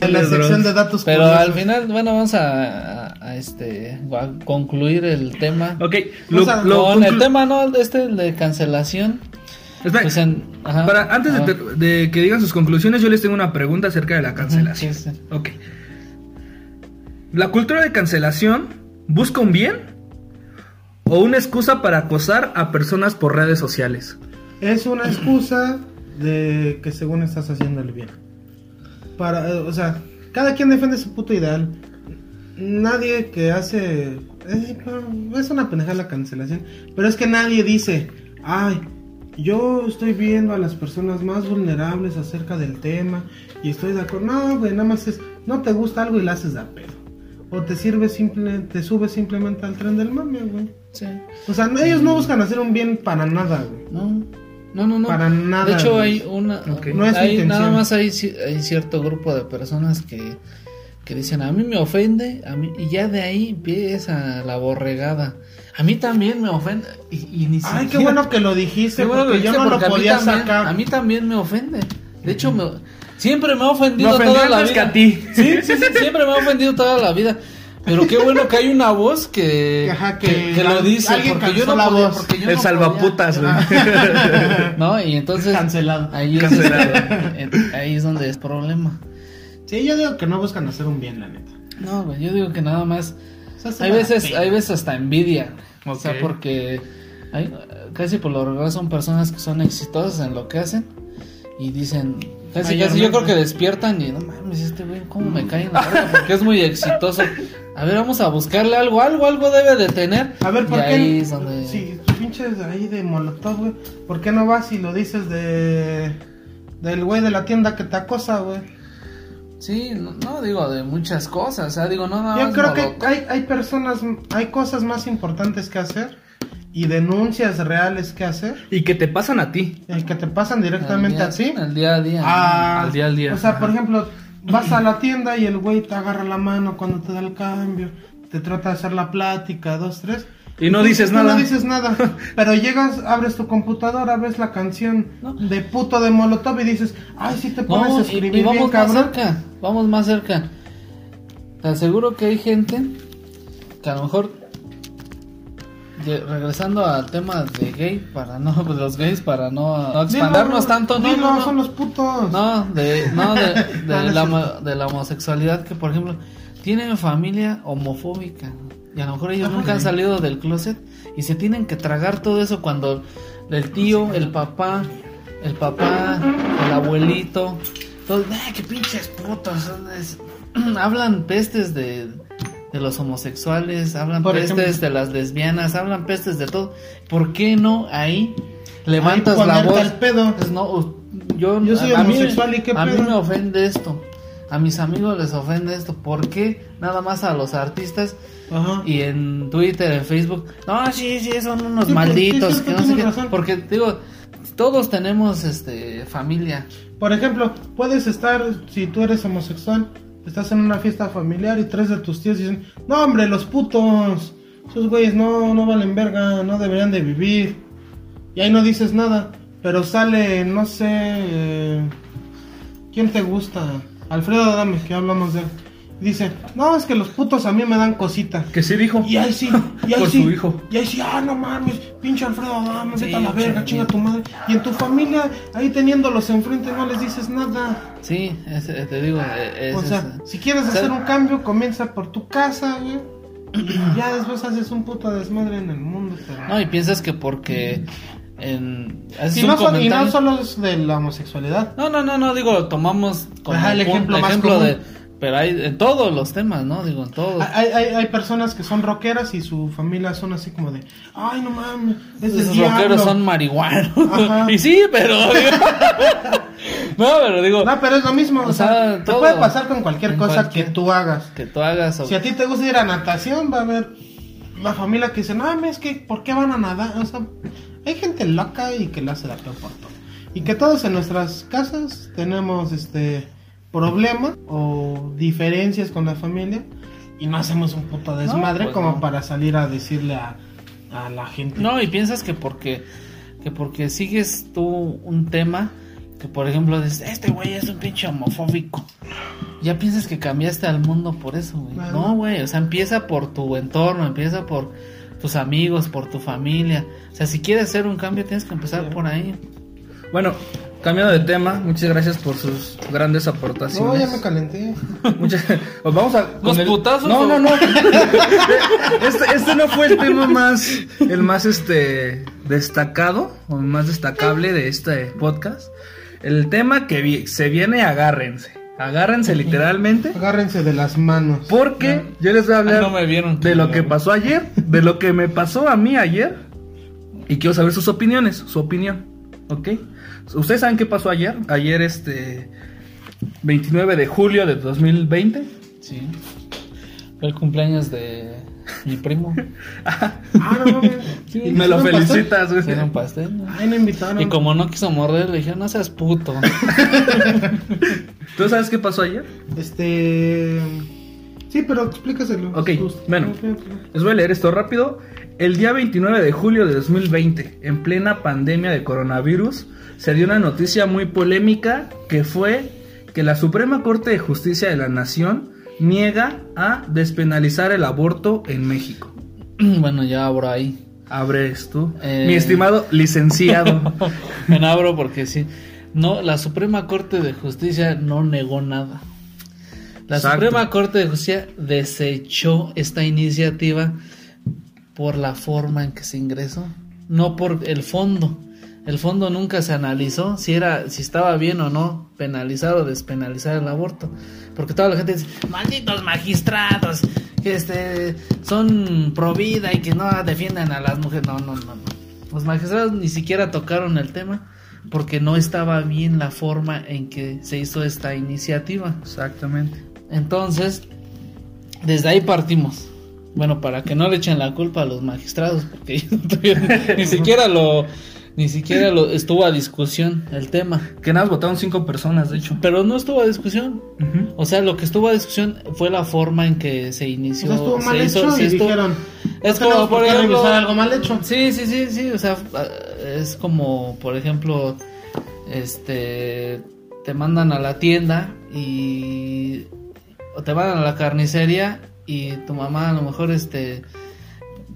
En la sección de datos Pero curiosos. al final, bueno, vamos a, a- a, este a concluir el tema. Ok, O sea, Con el tema, ¿no? Este de cancelación. Espera, Pues en- ajá. para, antes de, que digan sus conclusiones, yo les tengo una pregunta acerca de la cancelación. Sí, sí. Ok. ¿La cultura de cancelación busca un bien o una excusa para acosar a personas por redes sociales? Es una excusa de que según estás haciendo el bien. Para, eh, o sea, cada quien defiende su puto ideal. Nadie que hace... es una pendeja la cancelación. Pero es que nadie dice, ay, yo estoy viendo a las personas más vulnerables acerca del tema y estoy de acuerdo. No, güey, nada más es, no te gusta algo y la haces de a pedo. O te sirve simple, te subes simplemente al tren del mame, güey. Sí. O sea, ellos no buscan hacer un bien para nada, güey. No, no, no. no. Para nada, De hecho, hay una. No es hay, intención. nada más hay, ci- hay cierto grupo de personas que, que dicen: A mí me ofende, a mí, y ya de ahí empieza la borregada. A mí también me ofende. Y, y ni Ay, qué siquiera- bueno que lo dijiste, Qué porque que yo no lo porque a podía también- sacar. A mí también me ofende. De hecho, me, siempre me ha ofendido Me toda la vida. que a ti. Sí, sí, sí, siempre me ha ofendido toda la vida. Pero qué bueno que hay una voz que, Ajá, que, que que lo dice. alguien Porque yo no la podía. voz. Porque yo El no salvaputas, güey. podía. ¿No? Y entonces. Cancelado. Ahí es, Cancelado. este, ahí es donde es problema. Sí, yo digo que no buscan hacer un bien, la neta. No, güey, yo digo que nada más. O sea, se Hay veces, pena. hay veces hasta envidia. O sea, porque hay, casi por lo regular son personas que son exitosas en lo que hacen y dicen, casi, casi yo creo que despiertan y no mames, este güey, ¿cómo me cae en la verga? Porque es muy exitoso. A ver, vamos a buscarle algo, algo, algo debe de tener. A ver, ¿por y qué? ahí es donde... Sí, pinches ahí de molotov, güey. ¿Por qué no vas y lo dices de. del güey de la tienda que te acosa, güey? Sí, no, no digo de muchas cosas, o sea, digo, no, no. Yo creo que hay, hay personas, hay cosas más importantes que hacer y denuncias reales que hacer. Y que te pasan a ti. El que te pasan directamente a ti. El día a día. Ah, Al día al día. O sea, Ajá. por ejemplo, vas a la tienda y el güey te agarra la mano cuando te da el cambio, te trata de hacer la plática, dos, tres. Y no dices nada. No dices nada. Pero llegas, abres tu computadora, ves la canción No. de puto de Molotov y dices, ay, si te pones No, a y, escribir y vamos bien, más cerca, vamos más cerca. Te aseguro que hay gente que a lo mejor, regresando al tema de gay, para no, pues los gays, para no, no expandarnos Dilo, tanto, no, dilo, no, no. son los putos. No, de, no, de, de la, de homosexualidad que, por ejemplo, tienen familia homofóbica y a lo mejor ellos nunca han salido del closet y se tienen que tragar todo eso cuando el tío, el papá, el papá, el abuelito, todos, ¡ay, qué pinches putos! hablan pestes de, de los homosexuales, hablan Por pestes ejemplo. de las lesbianas, hablan pestes de todo. ¿Por qué no ahí levantas la voz? al pedo. Pues no, yo, Yo soy a mí- homosexual, ¿y qué A mí pedo? me ofende esto. A mis amigos les ofende esto. ¿Por qué nada más a los artistas Ajá. y en Twitter, en Facebook? No, sí, sí, son unos Sí, malditos. que no sé qué. Porque digo, todos tenemos este familia. Por ejemplo, puedes estar, si tú eres homosexual, estás en una fiesta familiar y tres de tus tíos dicen, no hombre, los putos, esos güeyes no, no valen verga, no deberían de vivir. Y ahí no dices nada, pero sale, no sé, eh, ¿quién te gusta? Alfredo Adame, que hablamos de él. Y Dice, no, es que los putos a mí me dan cosita. Que sí dijo. Y ahí sí, y ahí Por sí. su hijo. Y ahí sí, ah, no mames, pinche Alfredo Adame, Sí, vete a la verga, chinga tu madre. Y en tu familia, ahí teniéndolos enfrente, no les dices nada. Sí, es- eh, te digo, eh, es, o sea, es- si quieres hacer un cambio, comienza por tu casa, güey. Y ya después haces un puto desmadre en el mundo. Pero... No, y piensas que porque en... un no son- y no solo es de la homosexualidad. No, no, no, no, digo, tomamos como Ajá, el ejemplo más común. de... Pero hay en todos los temas, ¿no? Digo, en todos. Hay, hay, hay personas que son rockeras y su familia son así como de, ay, no mames, es diablo". rockeros son marihuanos. Ajá. y sí, pero. no, pero digo. No, pero es lo mismo. O, sea, sea, te puede pasar con cualquier cosa cualquier- que tú hagas. Que tú hagas. o- Si a ti te gusta ir a natación, va a haber la familia que dice, no, es que, ¿por qué van a nadar? O sea, hay gente loca y que le hace la peor por todo. Y que todos en nuestras casas tenemos este problema o diferencias con la familia y no hacemos un puto desmadre pues como no. para salir a decirle a, a la gente. No, y piensas que porque. Que porque sigues tú un tema. que por ejemplo dices, este güey es un pinche homofóbico. Ya piensas que cambiaste al mundo por eso, güey. No, güey, o sea, empieza por tu entorno, empieza por tus amigos, por tu familia. O sea, si quieres hacer un cambio tienes que empezar Sí. por ahí. Bueno, cambiando de tema, muchas gracias por sus grandes No, aportaciones. ya me calenté. Muchas- pues vamos a. con ¿Los putazos No, o- no, no. Este, este no fue el tema más. El más este. Destacado. O más destacable de este podcast. El tema que vi- se viene, agárrense. Agárrense literalmente. Agárrense de las manos. Porque yo les voy a hablar Ah, no me vieron. de lo que pasó ayer. De lo que me pasó a mí ayer. Y quiero saber sus opiniones. Su opinión. ¿Ok? ¿Ustedes saben qué pasó ayer? Ayer, este. 29 de julio de 2020. Sí. Fue el cumpleaños de mi primo. Ah, no mames. Sí, Me lo felicitas, güey. Hicieron pastel. ¿no? Ay, no invitaron. Y como no quiso morder, le dije, no seas puto. ¿Tú sabes qué pasó ayer? Este. Sí, pero explícaselo. Ok, Justo. bueno. Les voy a leer esto rápido. El día 29 de julio de 2020, en plena pandemia de coronavirus, se dio una noticia muy polémica que fue que la Suprema Corte de Justicia de la Nación niega a despenalizar el aborto en México. bueno, ya abro ahí. Abres tú. Eh. Mi estimado licenciado. Me abro porque sí. No, la Suprema Corte de Justicia no negó nada. La Exacto. Suprema Corte de Justicia desechó esta iniciativa por la forma en que se ingresó, no por el fondo. El fondo nunca se analizó si era si estaba bien o no penalizar o despenalizar el aborto, porque toda la gente dice, "Malditos magistrados que este son pro vida y que no defienden a las mujeres." No, no, no, no. Los magistrados ni siquiera tocaron el tema porque no estaba bien la forma en que se hizo esta iniciativa. Exactamente. Entonces, desde ahí partimos. Bueno, para que no le echen la culpa a los magistrados, porque ellos no tuvieron- ni siquiera lo, ni siquiera lo estuvo a discusión el tema. Que nada, votaron cinco personas, de hecho. Pero no estuvo a discusión. O sea, lo que estuvo a discusión fue la forma en que se O inició. sea, estuvo mal se hizo- hecho se y estuvo- dijeron. Es "No como, por ejemplo- revisar algo mal hecho. Sí, sí, sí, sí, o sea, es como, por ejemplo, este, te mandan a la tienda y o te mandan a la carnicería y tu mamá a lo mejor este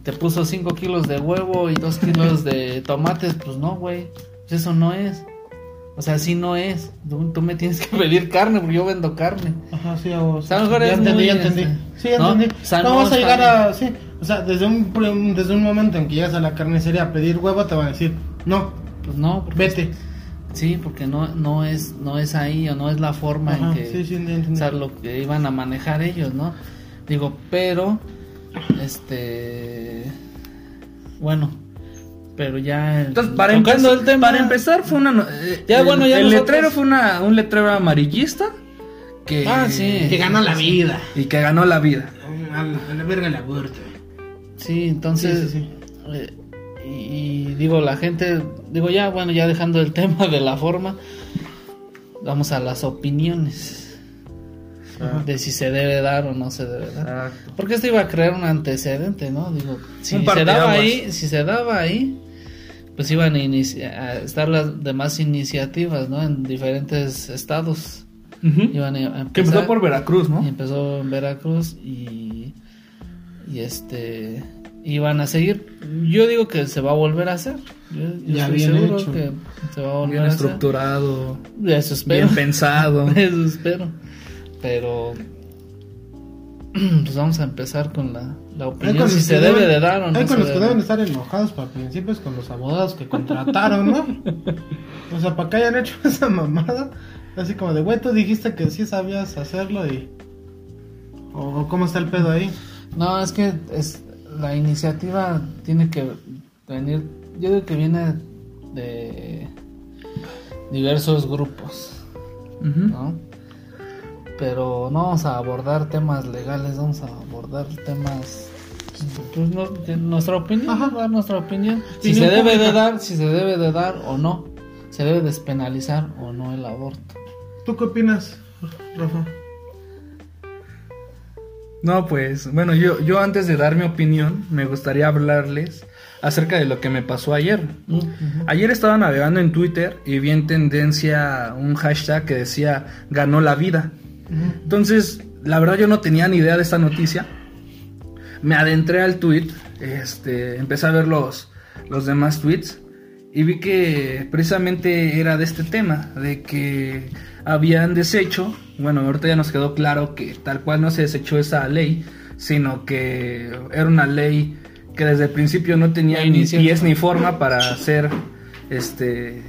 te puso 5 kilos de huevo y 2 kilos de tomates, pues no, güey, eso no es. O sea, así no es. Tú, tú me tienes que pedir carne porque yo vendo carne. Ajá, sí, o sea, a lo mejor ya es entendí, muy, ya entendí. este, Sí, ya ¿no? entendí. No, vas a llegar a. Sí, o sea, desde un, desde un momento en que llegas a la carnicería a pedir huevo, te van a decir, no, Pues no, vete. Sí, porque no, no es, no es ahí o no es la forma Ajá, en que, sí, sí, ya entendí. o sea, lo que iban a manejar ellos, ¿no? Digo, pero, este, bueno, pero ya, Entonces, para, tocando empezar, el tema, para empezar fue una... no- eh, Ya, el, bueno, ya el nosotros- letrero fue una, un letrero amarillista que... Ah, sí. Que ganó la vida. Y que ganó la vida. A la, a la verga el aborto. sí, entonces, Sí, sí, eh, y, y digo, la gente, digo, ya, bueno, ya dejando el tema de la forma, vamos a las opiniones de si se debe dar o no se debe dar. Exacto. Porque esto iba a crear un antecedente, ¿no? Digo, si se daba ahí, si se daba ahí, pues iban a, a estar las demás iniciativas, ¿no? En diferentes estados. Ujú. Iban a empezar. Que empezó por Veracruz, ¿no? Y empezó en Veracruz y, y este iban a seguir. Yo digo que se va a volver a hacer. Yo, yo Ya estoy bien seguro hecho. que se va a volver Bien a hacer. estructurado, Eso espero. bien pensado. Eso espero. Pero pues vamos a empezar con la, la opinión con si los se que debe deben- de dar o no. Hay con los que debe. deben estar enojados para principios con los abogados que contrataron, ¿no? o sea, para que hayan hecho esa mamada. Así como de, güey, tú dijiste que sí sabías hacerlo y. O, cómo está el pedo ahí. No, es que es, la iniciativa tiene que venir, yo digo que viene de diversos grupos. ¿no? Pero no vamos a abordar temas legales, vamos a abordar temas... Pues no- de nuestra opinión, Ajá. dar nuestra opinión. Si Opinión se debe de dar, si se debe de dar o no. Se debe despenalizar o no el aborto. ¿Tú qué opinas, Rafa? No, pues, bueno, yo, yo antes de dar mi opinión, me gustaría hablarles acerca de lo que me pasó ayer. Ayer estaba navegando en Twitter y vi en tendencia un hashtag que decía ganó la vida. Entonces, la verdad yo no tenía ni idea de esta noticia. Me adentré al tweet, este, empecé a ver los, los demás tweets y vi que precisamente era de este tema, de que habían deshecho, bueno, ahorita ya nos quedó claro que tal cual no se desechó esa ley, sino que era una ley que desde el principio no tenía ni pies ni forma para ser, este,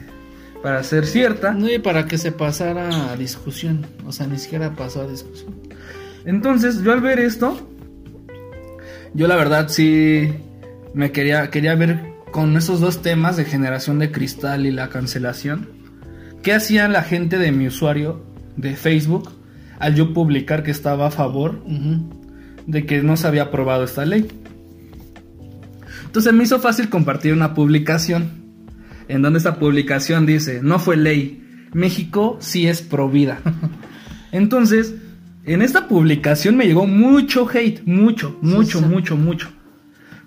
para ser cierta. No, y para que se pasara a discusión. O sea, ni siquiera pasó a discusión. Entonces, yo al ver esto, yo la verdad sí me quería, quería ver con esos dos temas de generación de cristal y la cancelación. ¿Qué hacía la gente de mi usuario de Facebook al yo publicar que estaba a favor de que no se había aprobado esta ley? Entonces me hizo fácil compartir una publicación en donde esa publicación dice, no fue ley, México sí es pro vida. Entonces, en esta publicación me llegó mucho hate, mucho, mucho, sí. mucho, mucho.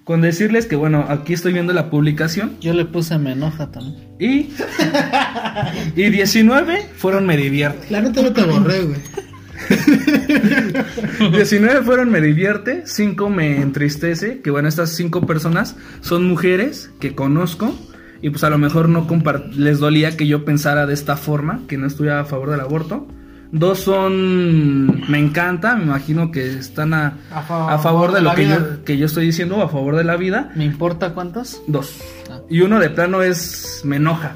Con decirles que, bueno, aquí estoy viendo la publicación Yo le puse me enoja también. y, y 19 fueron me divierte. La neta no te borré, güey. 19 fueron me divierte, 5 me entristece, que bueno, estas 5 personas son mujeres que conozco y pues a lo mejor no les dolía que yo pensara de esta forma, que no estuviera a favor del aborto. Dos son me encanta, me imagino que están a, A fa- a favor de lo que yo, que yo estoy diciendo, a favor de la vida. ¿Me importa cuántos? Dos. Ah. Y uno de plano es me enoja.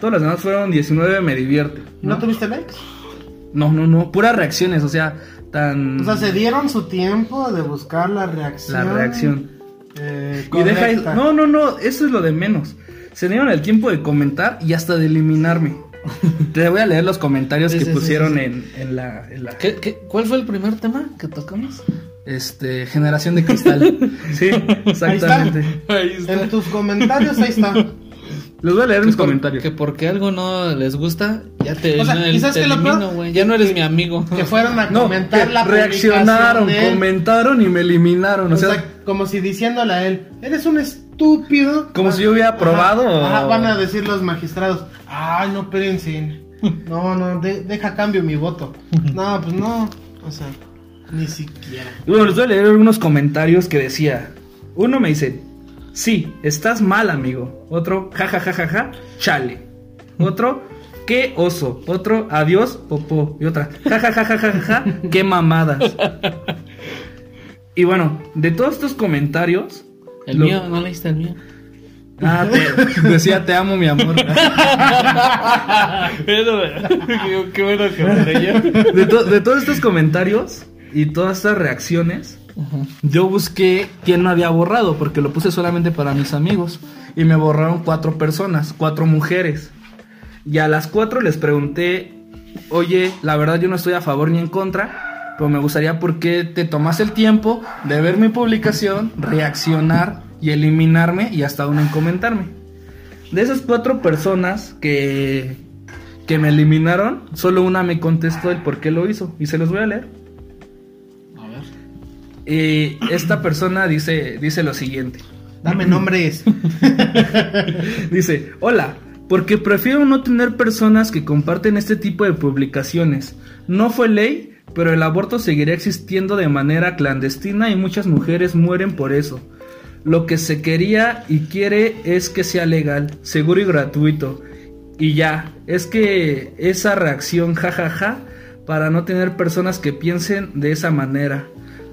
Todos los demás fueron 19 me divierte. ¿No tuviste likes? No, no, no, puras reacciones, o sea, tan... O sea, se dieron su tiempo de buscar la reacción. la reacción. eh, Y deja. No, no, no, eso es lo de menos. Se dieron el tiempo de comentar y hasta de eliminarme. Te voy a leer los comentarios Sí, que sí, pusieron sí, sí. En, en la, en la- ¿Qué, qué, cuál fue el primer tema que tocamos? este generación de cristal. sí, exactamente. Ahí En tus comentarios ahí está. Les voy a leer mis por- comentarios. Que porque algo no les gusta, ya te, O sea, no, ¿y sabes te lo elimino, peor? Ya no eres mi amigo. Que fueron a No, comentar que la reaccionaron, publicación de él. comentaron y me eliminaron. O O sea, sea, como si diciéndole a él, eres un estúpido. Como si yo hubiera Ajá, aprobado o- ajá, van a decir los magistrados, ay, no espérense. No, no, de- deja cambio mi voto. No, pues no. O sea, ni siquiera. Y bueno, les voy a leer algunos comentarios que decía. Uno me dice, sí, estás mal, amigo. Otro, ja, ja, ja, ja, ja, chale. Otro, qué oso. Otro, adiós, popó. Y otra, ja, ja, ja, ja, ja, ja, ja, qué mamadas. Y bueno, de todos estos comentarios... El lo- mío, no leíste el mío. Ah, te- decía, te amo, mi amor. qué, qué bueno que me reí. De, to- de todos estos comentarios y todas estas reacciones, yo busqué quién me había borrado, porque lo puse solamente para mis amigos. Y me borraron cuatro personas, cuatro mujeres. Y a las cuatro les pregunté, oye, la verdad yo no estoy a favor ni en contra, pero me gustaría por qué te tomas el tiempo de ver mi publicación, reaccionar y eliminarme y hasta aún en comentarme. De esas cuatro personas que, que me eliminaron, solo una me contestó el por qué lo hizo. Y se los voy a leer. A ver. Eh, esta persona dice, dice lo siguiente. Dame nombres. Dice, hola, porque prefiero no tener personas que comparten este tipo de publicaciones. No fue ley, pero el aborto seguirá existiendo de manera clandestina y muchas mujeres mueren por eso. Lo que se quería y quiere es que sea legal, seguro y gratuito. Y ya, es que esa reacción jajaja para no tener personas que piensen de esa manera.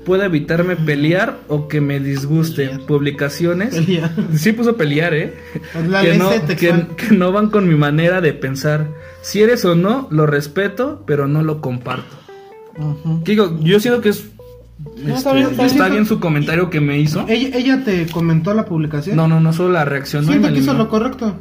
Puede evitarme pelear o que me disguste. Pelear. Publicaciones. Pelear. Sí puso pelear, ¿eh? Pues la que, no, que no van con mi manera de pensar. Si eres o no, lo respeto, pero no lo comparto. ¿Qué digo? Yo siento que es. No, este, está bien, está está bien. bien su comentario que me hizo. ¿Ella, ella te comentó la publicación? No, no, no, solo la reacción. Siento que hizo lo correcto.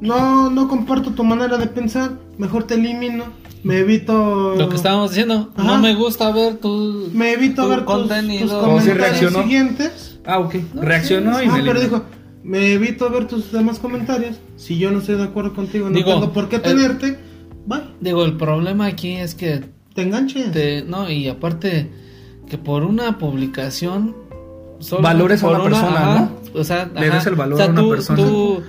No, no comparto tu manera de pensar. Mejor te elimino. Me evito. Lo que estábamos diciendo, Ajá. no me gusta ver tu, Me evito tu ver tus, contenido. tus Como si comentarios reaccionó. siguientes. Ah, ok. Reaccionó y ah, me pero dijo, me evito ver tus demás comentarios. Si yo no estoy de acuerdo contigo, no Digo, tengo por qué tenerte. Bye, Digo, el problema aquí es que te enganches. te, no, y aparte que por una publicación solo Valores a por una persona, ajá, ¿no? O sea, Le ajá, des el valor o sea, a una tú, persona. tú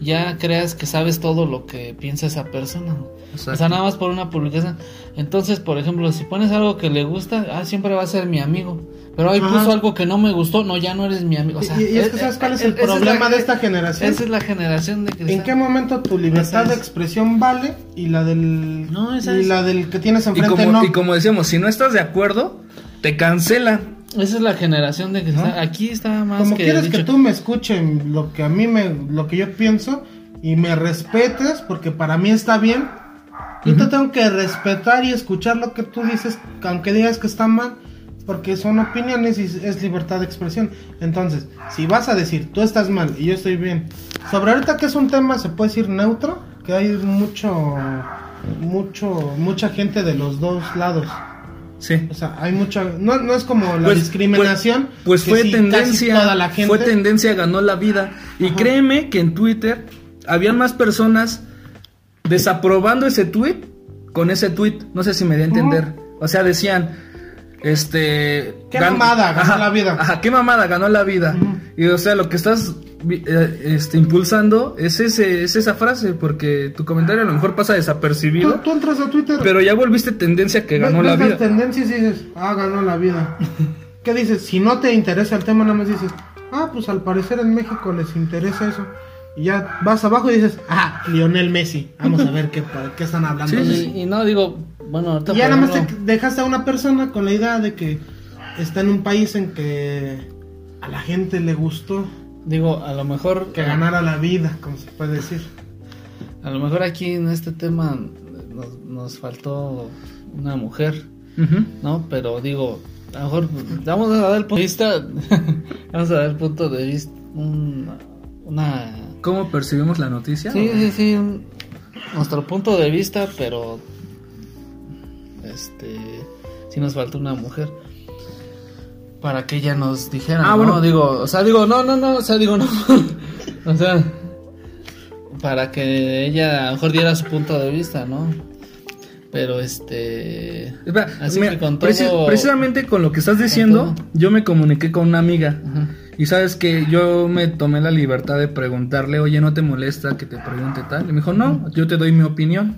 ya creas que sabes todo lo que piensa esa persona. Exacto. O sea, nada más por una publicación. Entonces, por ejemplo, si pones algo que le gusta, ah, siempre va a ser mi amigo. Pero ahí Ajá. puso algo que no me gustó, no, ya no eres mi amigo. O sea, y, y es eh, que sabes eh, cuál es eh, el esa problema la- de esta generación. Esa es la generación de ¿En cristal. qué momento tu libertad de es. expresión vale y la del No, esa y es. la del que tienes Y enfrente como, no? y como decíamos, si no estás de acuerdo, te cancelan. Esa es la generación de cristal. ¿No? Aquí está más Como que quieres dicho. que tú me escuchen lo que a mí me lo que yo pienso y me respetes porque para mí está bien. Yo te tengo que respetar y escuchar lo que tú dices, aunque digas que está mal, porque son opiniones y es libertad de expresión. Entonces, si vas a decir tú estás mal y yo estoy bien, sobre ahorita que es un tema se puede decir neutro, que hay mucho mucho mucha gente de los dos lados. Sí. O sea, hay mucha no, no es como la Pues- discriminación, Pues, fue sí, tendencia. toda la gente Fue tendencia, ganó la vida. Y Ajá. créeme que en Twitter habían más personas desaprobando ese tweet con ese tweet. No sé si me di a entender. O sea, decían. Este. ¿Qué mamada ganó Ajá, la vida? Ajá, qué mamada ganó la vida. Y o sea, lo que estás eh, este, impulsando es, ese, es esa frase. Porque tu comentario a lo mejor pasa desapercibido. tú entras a Twitter, Pero ya volviste tendencia que ganó ves- la vida. tendencias y dices, ah, ganó la vida. ¿Qué dices? Si no te interesa el tema, nada más dices, ah, pues al parecer en México les interesa eso. Y ya vas abajo y dices, ah, Lionel Messi. Vamos a ver qué, qué están hablando. Sí, de sí, él". Y, y no digo, bueno, ahorita Y ya nada más te dejaste a una persona con la idea de que está en un país en que a la gente le gustó digo, a lo mejor que ganara la vida, como se puede decir. A lo mejor aquí en este tema nos, nos faltó una mujer. ¿no? Pero digo, a lo mejor vamos a dar el punto de vista, vamos a dar el punto de vista, un- una... ¿Cómo percibimos la noticia? Sí, sí, sí, un- nuestro punto de vista, pero este, sí nos faltó una mujer. Para que ella nos dijera, Ah, ¿no? bueno. Digo, o sea, digo, no, no, no, o sea, digo, no. o sea, para que ella a lo mejor diera su punto de vista, ¿no? Pero este. Espera, Así mira, que con todo- precisamente con lo que estás diciendo, yo me comuniqué con una amiga. Ajá. Y sabes que yo me tomé la libertad de preguntarle, oye, ¿no te molesta que te pregunte tal? Y me dijo, no, yo te doy mi opinión.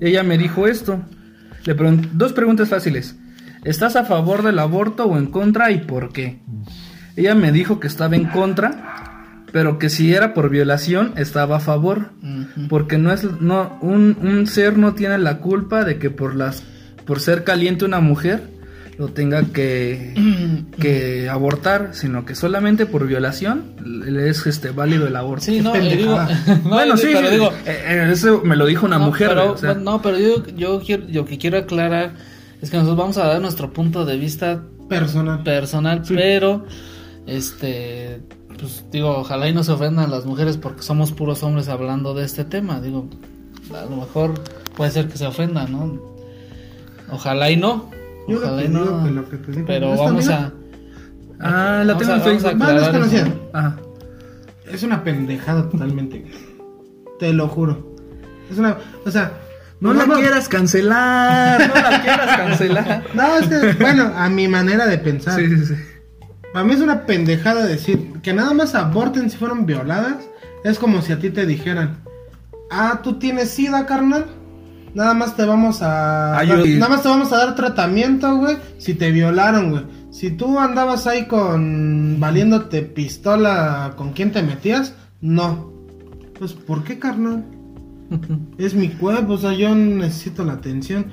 Ella me dijo esto. Le dos preguntas fáciles. ¿Estás a favor del aborto o en contra y por qué? Ella me dijo que estaba en contra, pero que si era por violación estaba a favor. Porque no es no un, un ser no tiene la culpa de que por las por ser caliente una mujer lo tenga que, que abortar, sino que solamente por violación le es este válido el aborto. Sí, no, digo, no, bueno, sí, pero sí, digo, eh, eh, eso me lo dijo una no, mujer. pero, o sea, no, pero yo, yo quiero, lo que quiero aclarar es que nosotros vamos a dar nuestro punto de vista Personal. personal, pero este pues digo, ojalá y no se ofendan las mujeres porque somos puros hombres hablando de este tema, digo, a lo mejor puede ser que se ofendan, ¿no? Ojalá y no. Yo lo Ojalá que digo que lo que te digo, pero ¿esta vamos amiga? a Ah, la vamos tengo a- en vamos a Facebook. Eso. desconocida. Ajá. Es una pendejada totalmente. Te lo juro. Es una. O sea. No la quieras cancelar, no la quieras cancelar. No, es que, bueno, a mi manera de pensar. Sí, sí, sí. Para mí es una pendejada decir que nada más aborten si fueron violadas. Es como si a ti te dijeran: Ah, tú tienes sida, carnal. Nada más te vamos a. Ah, dar- Nada más te vamos a dar tratamiento, güey. Si te violaron, güey. Si tú andabas ahí con. valiéndote pistola con quién te metías, no. Pues, ¿por qué, carnal? Es mi cuerpo, o sea, yo necesito la atención.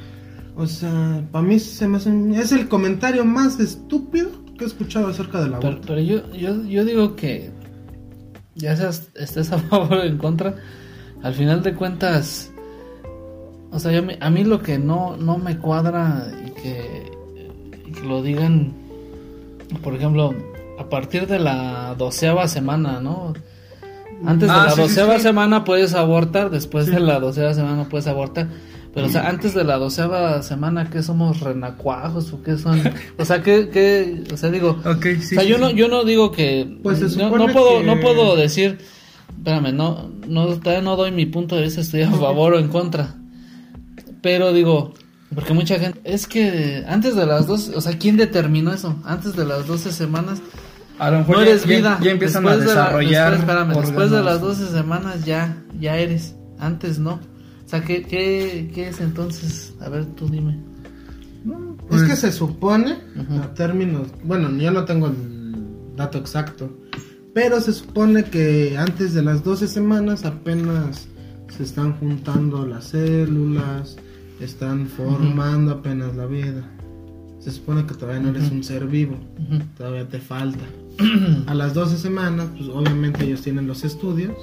O sea, para mí se me hace es el comentario más estúpido que he escuchado acerca del Pero, aborto. pero yo, yo, yo digo que ya seas, estés a favor o en contra, al final de cuentas, o sea, yo a mí lo que no, no me cuadra y que, y que lo digan, por ejemplo, a partir de la doceava semana, ¿no? Antes Ah, de la sí, doceava sí. semana puedes abortar, después de la doceava semana puedes abortar. Pero, o sea, antes de la doceava semana, ¿qué somos renacuajos o qué son? O sea, ¿qué, qué? O sea, digo, Ok, sí. o sea, yo no, yo no digo que Pues se no, no puedo, que- no puedo decir, espérame, no, no, todavía no doy mi punto de vista, estoy a favor o en contra. Pero digo, porque mucha gente, es que antes de las dos, o sea, ¿quién determinó eso? Antes de las 12 semanas, A lo mejor no eres ya- vida. ya empiezan Después a de la- desarrollar después, espérame, después de las 12 semanas ya, ya eres. Antes no. O sea, ¿qué, qué, qué es entonces? A ver, tú dime. Es que Pues- se supone, a términos, bueno, yo no tengo el dato exacto, pero se supone que antes de las 12 semanas apenas se están juntando las células, están formando apenas la vida. Se supone que todavía no eres Ujú. un ser vivo, Ujú. todavía te falta. A las 12 semanas, pues obviamente ellos tienen los estudios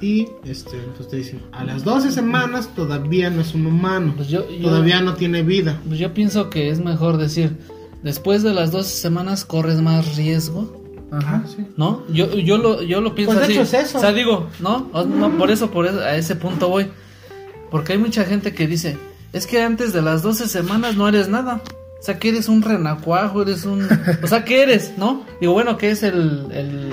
y este, entonces te dicen, a las 12 semanas todavía no es un humano, Pues yo- yo- todavía no tiene vida. Pues yo pienso que es mejor decir, después de las 12 semanas corres más riesgo. Ajá. Sí. ¿No? Yo, yo, lo, yo lo pienso Pues, de así. hecho, es eso. O sea, digo, ¿no? No, por eso, por eso, a ese punto voy. Porque hay mucha gente que dice, es que antes de las 12 semanas no eres nada. O sea, que eres un renacuajo, eres un... O sea, ¿qué eres, no? Digo, bueno, ¿qué es el... el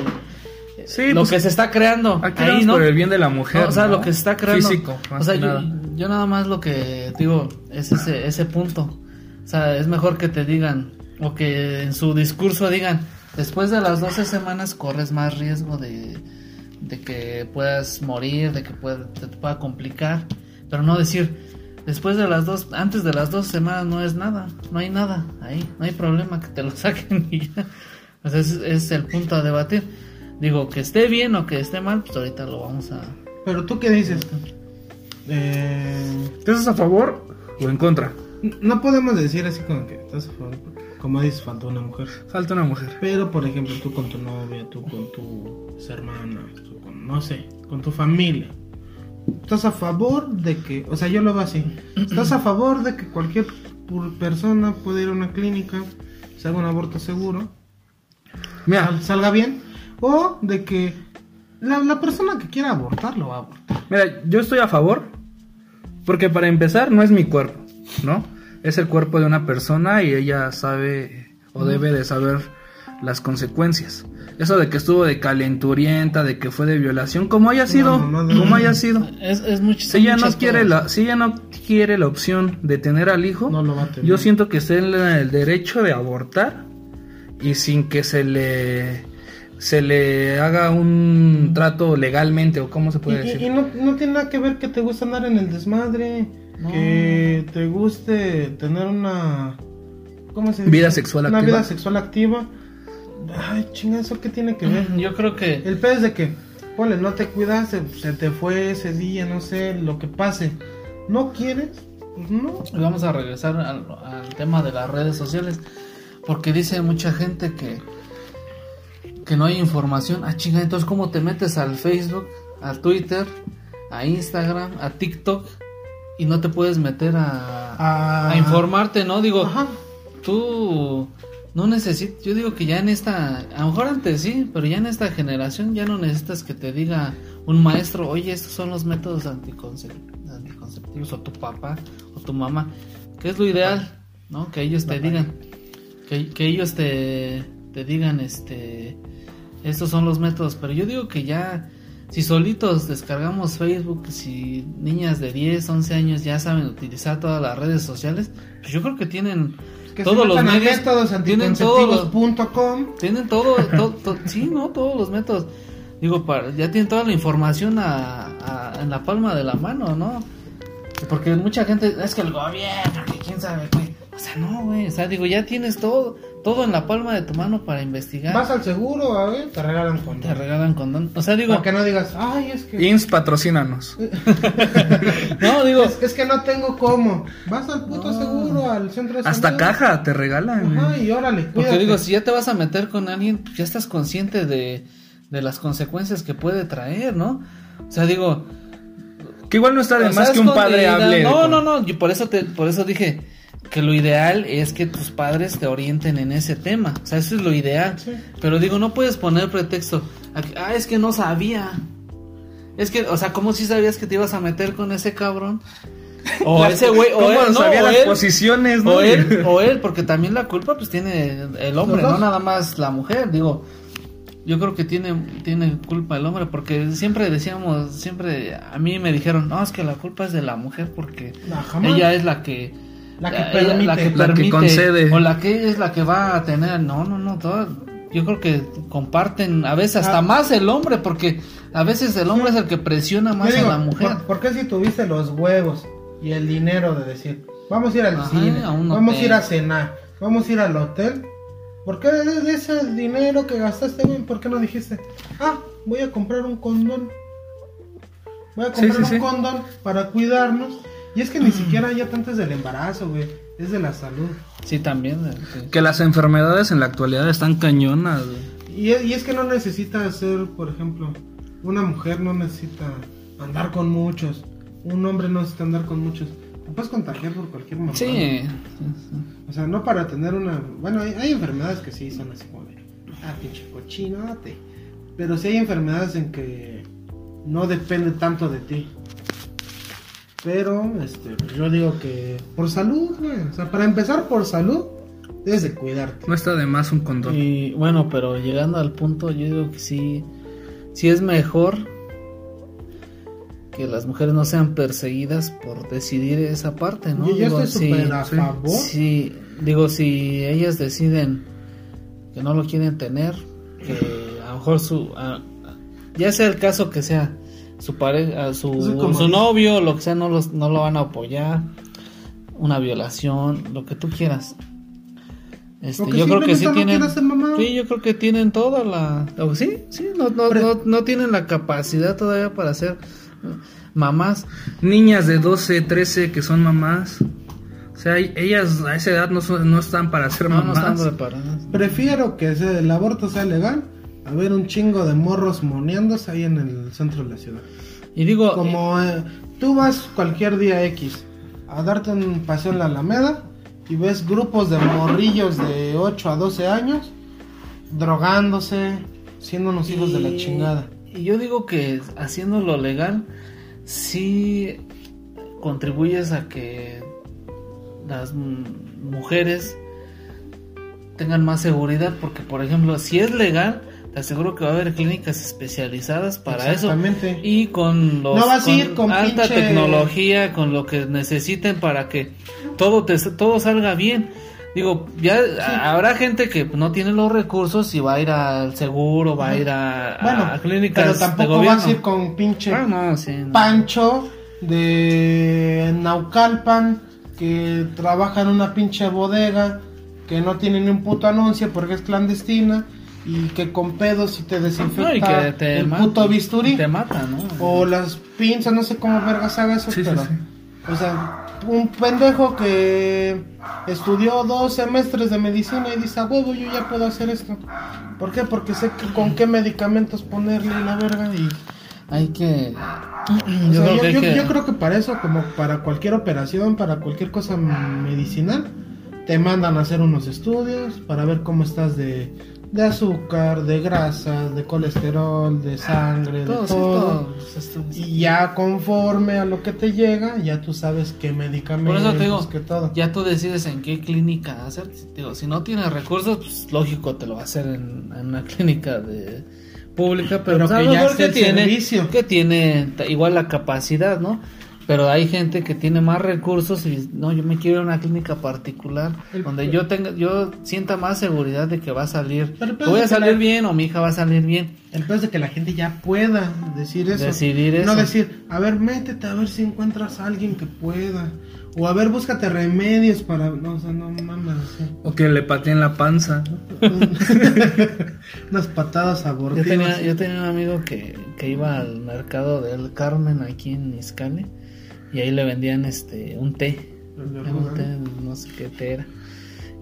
Sí, lo pues, que se está creando Aquí ahí, ¿no? por el bien de la mujer. No, o sea, ¿no? lo que se está creando. Físico, más o sea, que yo, nada. yo nada más lo que digo es ese, ese punto. O sea, es mejor que te digan, o que en su discurso digan, después de las 12 semanas corres más riesgo de, de que puedas morir, de que pueda, te pueda complicar. Pero no decir, después de las dos, antes de las 12 semanas no es nada, no hay nada ahí, no hay problema que te lo saquen y ya. O sea, ese es el punto a debatir. Digo, que esté bien o que esté mal, pues ahorita lo vamos a... Pero tú qué dices? Eh, ¿Estás a favor o en contra? no podemos decir así como que estás a favor, como dices, falta una mujer. Falta una mujer. Pero, por ejemplo, tú con tu novia, tú con tus hermanas, tú con, no sé, con tu familia. ¿Estás a favor de que, o sea, yo lo veo así, ¿estás a favor de que cualquier persona pueda ir a una clínica, se haga un aborto seguro, Mira, sal- salga bien? O de que la, la persona que quiera abortar lo va a abortar. mira, yo estoy a favor porque para empezar no es mi cuerpo, ¿no? Es el cuerpo de una persona y ella sabe o debe de saber las consecuencias. Eso de que estuvo de calenturienta, de que fue de violación, como haya sido, no, no. como haya sido. Es, es mucho, Si ella no quiere cosas. la, si ella no quiere la opción de tener al hijo, No lo va a tener. yo siento que está en el derecho de abortar y sin que se le se le haga un trato legalmente o cómo se Y, puede y- decir. y no, no tiene nada que ver que te guste andar en el desmadre, No. que te guste tener una... ¿Cómo se dice? Vida sexual una activa. vida sexual activa. Ay, chinga, ¿eso qué tiene que ver? Yo creo que El pez de que, ponle, no te cuidas, se, se te fue ese día, no sé, lo que pase. ¿No quieres? Pues no. vamos a regresar al, al tema de las redes sociales. Porque dice mucha gente que, que no hay información. Ah, chinga, entonces, ¿cómo te metes al Facebook, a Twitter, a Instagram, a TikTok y no te puedes meter a, Ah. a informarte, ¿no? Digo, Ajá. tú no necesitas, yo digo que ya en esta, a lo mejor antes sí, pero ya en esta generación ya no necesitas que te diga un maestro, oye, estos son los métodos anticoncep- anticonceptivos, o tu papá, o tu mamá, que es lo ideal, ¿no? Que ellos te digan, que, que ellos te, te digan, este, estos son los métodos, pero yo digo que ya, si solitos descargamos Facebook, si niñas de 10, 11 años ya saben utilizar todas las redes sociales, pues yo creo que tienen Que todos los medios, métodos tienen todos los, anticonceptivos.com. tienen todo, to- to- sí, ¿no? Todos los métodos. Digo, para, ya tienen toda la información a- a- en la palma de la mano, ¿no? Porque mucha gente, es que el gobierno, que quién sabe, güey. O sea, no, güey. O sea, digo, ya tienes todo, todo en la palma de tu mano para investigar. Vas al seguro, a ver, te regalan con Te regalan condón. O sea, digo, Para que no digas, ay, es que... INS patrocínanos. no, digo, Es, es que no tengo cómo. Vas al puto seguro, al centro de Hasta salud. caja te regalan. Ajá, y órale, porque cuídate. digo, si ya te vas a meter con alguien, ya estás consciente de, de las consecuencias que puede traer, ¿no? O sea, digo, Que igual no está de más que un padre hable. No, con- no, no, yo por eso te, por eso dije que lo ideal es que tus padres te orienten en ese tema. O sea, eso es lo ideal. Sí. Pero digo, no puedes poner pretexto. Ah, es que no sabía. Es que, o sea, ¿cómo si sabías que te ibas a meter con ese cabrón? O ese güey, o ¿Cómo él, no, sabía o las él, posiciones, no? o él, o él, porque también la culpa pues tiene el hombre, no nada más la mujer, digo. Yo creo que tiene, tiene culpa el hombre, porque siempre decíamos, siempre a mí me dijeron, no, es que la culpa es de la mujer porque No, ella es la que La que permite. la que La que permite, concede. o la que es la que va a tener, no, no, no, toda- yo creo que comparten a veces hasta Ah. más el hombre, porque a veces el hombre es el que presiona más digo, a la mujer. ¿por, por qué si tuviste los huevos y el dinero de decir, vamos a ir al Ajá, cine, a vamos a ir a cenar, vamos a ir al hotel? ¿Por qué de ese dinero que gastaste, por qué no dijiste, ah, voy a comprar un condón? Voy a comprar sí, un condón para cuidarnos. Y es que ni siquiera ya tanto es del embarazo, güey, es de la salud. Sí, también. sí. Que las enfermedades en la actualidad están cañonas. güey. Y, y es que no necesita ser, por ejemplo, una mujer no necesita andar con muchos, un hombre no necesita andar con muchos. Te puedes contagiar por cualquier mamá. Sí, O sea, no para tener una... Bueno, hay, hay enfermedades que sí son así como de... Ah, pinche cochinote. Pero sí hay enfermedades en que no depende tanto de ti. Pero, este, yo digo que por salud, güey. O sea, para empezar por salud, debes de cuidarte. No está de más un condón. Y bueno, pero llegando al punto, yo digo que sí, sí es mejor que las mujeres no sean perseguidas por decidir esa parte, ¿no? Yo, yo Digo, estoy sí, súper a favor. sí, digo, si ellas deciden que no lo quieren tener, que a lo mejor su, a- ya sea el caso que sea su pareja, su, su novio, lo que sea, no, los, no lo van a apoyar, una violación, lo que tú quieras. Este, yo creo que sí no tienen, sí, yo creo que tienen toda la, o sí, sí, no, no, Pero- no, no tienen la capacidad todavía para ser eh, mamás. Niñas de 12, 13 que son mamás. O sea, ellas a esa edad no, son- no están para ser No, no mamás. están preparadas. Prefiero que sea- el aborto sea legal a ver un chingo de morros moneándose ahí en el centro de la ciudad. Y digo, Como eh, tú vas cualquier día X a darte un paseo en la Alameda y ves grupos de morrillos de 8 a 12 años drogándose, siendo unos hijos de la chingada. Y yo digo que haciéndolo legal, sí contribuyes a que las mujeres tengan más seguridad, porque por ejemplo, si es legal, te aseguro que va a haber clínicas especializadas para eso. Exactamente. Y con los No vas a ir con alta pinche- tecnología, con lo que necesiten para que todo te, todo salga bien. Digo, ya habrá gente que no tiene los recursos y va a ir al seguro, va a ir a, Bueno, a clínicas pero de tampoco gobierno. vas a ir con pinche Ah, no, sí, no. Pancho de Naucalpan que trabaja en una pinche bodega que no tiene ni un puto anuncio porque es clandestina y que con pedos y te desinfecta No, y que te el ma- puto bisturí Te mata, ¿no? o las pinzas, no sé cómo vergas haga eso, Sí, pero sí. o sea, un pendejo que estudió dos semestres de medicina y dice, a huevo, yo ya puedo hacer esto. ¿Por qué? Porque sé que con qué medicamentos ponerle la verga y Hay que... o yo, sea, creo yo, que hay yo- que- yo creo que para eso, como para cualquier operación, para cualquier cosa medicinal, te mandan a hacer unos estudios para ver cómo estás de, de azúcar, de grasa, de colesterol, de sangre, de todo, sí, Y ya conforme a lo que te llega, ya tú sabes qué medicamentos, Por eso te digo, qué todo. ya tú decides en qué clínica hacer. Digo, si no tienes recursos, pues lógico te lo va a hacer en, en una clínica de pública, pero, Pero pues, que ya que tiene, servicio. que tiene t- igual la capacidad, ¿no? Pero hay gente que tiene más recursos y no, yo me quiero ir a una clínica particular El- donde yo tenga, yo sienta más seguridad de que va a salir, voy a salir la- bien o mi hija va a salir bien. El peor es de que la gente ya pueda decir eso. Decidir No eso. decir, a ver, métete a ver si encuentras a alguien que pueda. O a ver, búscate remedios para. No, o sea, no mames. o que le pateen la panza. Unas patadas Yo abortivas. tenía, yo tenía un amigo que, que iba al mercado del Carmen aquí en Iscali y ahí le vendían este un té, un té, no sé qué té era.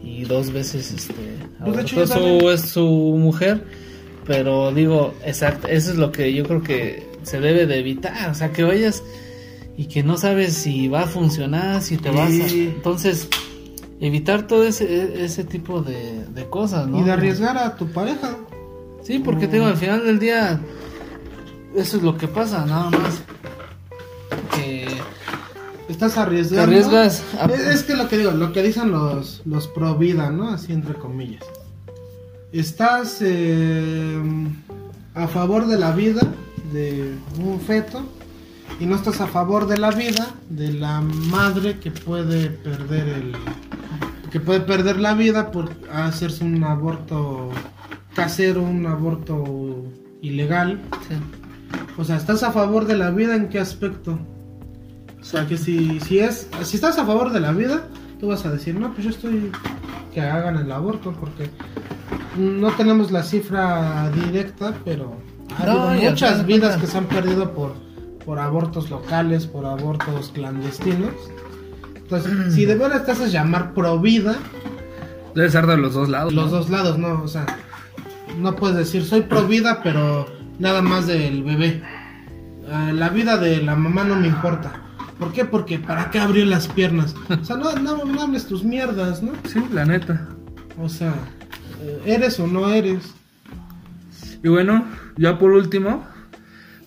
Y dos veces este Pues, abortó yo su, es su mujer, pero digo, exacto, eso es lo que yo creo que se debe de evitar, o sea, que vayas y que no sabes si va a funcionar, si te Sí. vas a... Entonces, evitar todo ese, ese tipo de, de cosas, ¿no? Y de arriesgar a tu pareja. Sí, porque te digo, al final del día, eso es lo que pasa, nada más. Que Estás arriesgando. Te arriesgas a- Es, es que lo que digo, lo que dicen los, los pro vida, ¿no? Así entre comillas. Estás eh, a favor de la vida de un feto y no estás a favor de la vida de la madre que puede perder el que puede perder la vida por hacerse un aborto casero, un aborto ilegal. Sí. O sea, ¿estás a favor de la vida en qué aspecto? O sea, que si, si es, si estás a favor de la vida, tú vas a decir, no, pues yo estoy que hagan el aborto, porque no tenemos la cifra directa, pero ha No, habido muchas vidas que se han perdido por, por abortos locales, por abortos clandestinos. Entonces, si de verdad te haces llamar pro vida, Debe ser de los dos lados. los ¿no? dos lados, no, o sea, no puedes decir soy pro vida, pero nada más del bebé. Ah, la vida de la mamá no me importa. ¿Por qué? Porque ¿para qué abrió las piernas? O sea, no, no, no hables tus mierdas, ¿no? Sí, la neta. O sea, eh, eres o no eres. Y bueno, ya por último,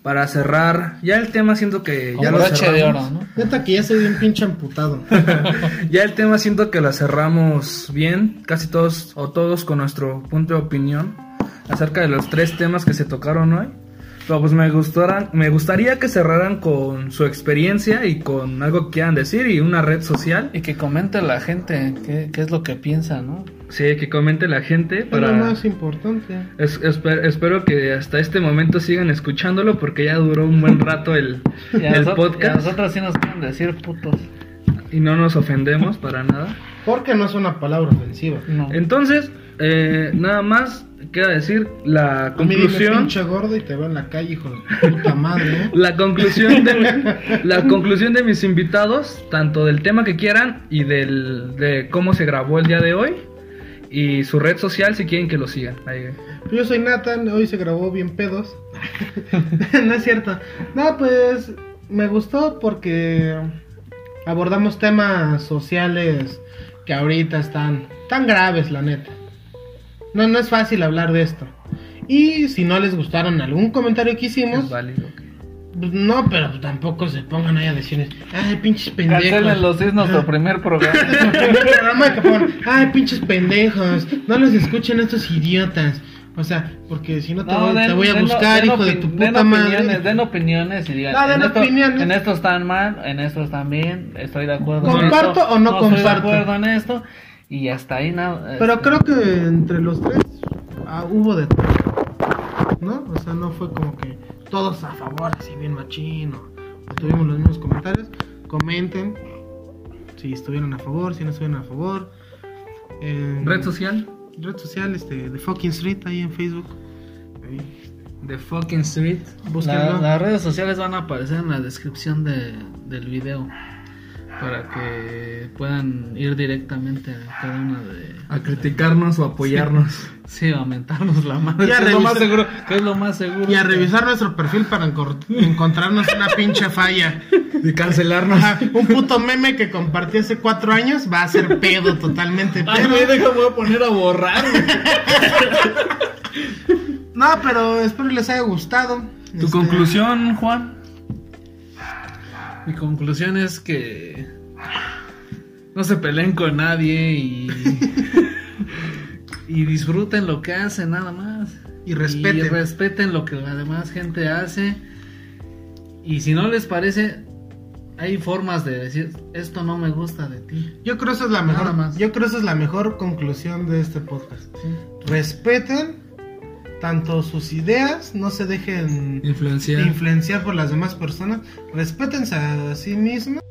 para cerrar, ya el tema siento que ya lo broche de cerramos. oro, ¿no? Neta que ya se bien pinche amputado. Ya el tema siento que lo cerramos bien, casi todos o todos con nuestro punto de opinión acerca de los tres temas que se tocaron hoy. Pero pues me gustaran, me gustaría que cerraran con su experiencia y con algo que quieran decir y una red social. Y que comente la gente qué, qué es lo que piensa, ¿no? Sí, que comente la gente Es lo para más importante. Es- esper- espero que hasta este momento sigan escuchándolo porque ya duró un buen rato el, Y a, el nosotros, y a podcast nosotros sí nos quieren decir putos. y no nos ofendemos para nada. Porque no es una palabra ofensiva. No. Entonces, eh, nada más queda decir la conclusión. pinche gordo y te veo en la calle, hijo de puta madre, ¿eh? La conclusión de mi- la conclusión de mis invitados, tanto del tema que quieran y del de cómo se grabó el día de hoy y su red social si quieren que lo sigan. Ahí. Yo soy Nathan, hoy se grabó bien pedos. no es cierto. No, pues me gustó porque abordamos temas sociales que ahorita están tan graves, la neta. No, no es fácil hablar de esto. Y si no les gustaron algún comentario que hicimos, Es válido. pues no, pero tampoco se pongan ahí a decir, ay, pinches pendejos. Cancelenlo, si es nuestro primer programa. Que ay, pinches pendejos, no los escuchen estos idiotas. O sea, porque si no te, voy, den- te voy a den- buscar, den hijo de tu den puta opiniones, madre. Den opiniones y digan, No, den en, esto, opiniones. en esto están mal, en esto están bien, estoy de acuerdo en ¿Comparto esto, o no estoy de comparto? acuerdo en esto, y hasta ahí nada. Pero este, creo que entre los tres ah, hubo de todo. ¿No? O sea, no fue como que todos a favor, así bien machino. O tuvimos los mismos comentarios. Comenten si estuvieron a favor, si no estuvieron a favor. Eh, Red social Red social, este, de Fucking Street, ahí en Facebook. Ahí, de Fucking Street. búsquenlo. la- las redes sociales van a aparecer en la descripción de, del video para que puedan ir directamente a cada una de A criticarnos o apoyarnos. sí aumentarnos la madre Y a que es lo más revisar- seguro que es lo más seguro Y a revisar nuestro perfil para encontrarnos una pinche falla. Y cancelarnos. Ajá, un puto meme que compartí hace cuatro años va a ser pedo totalmente. Ay, Pero, güey, déjame voy a poner a borrar. no, pero espero les haya gustado. ¿Tu Este, conclusión, Juan? Mi conclusión es que no se peleen con nadie y y disfruten lo que hacen nada más. Y respeten. Y respeten lo que la demás gente hace. Y si no les parece, hay formas de decir, esto no me gusta de ti. Yo creo esa es la mejor. más. Yo creo esa es la mejor conclusión de este podcast. Respeten tanto sus ideas, no se dejen Influenciar. influenciar por las demás personas, respétense a sí mismos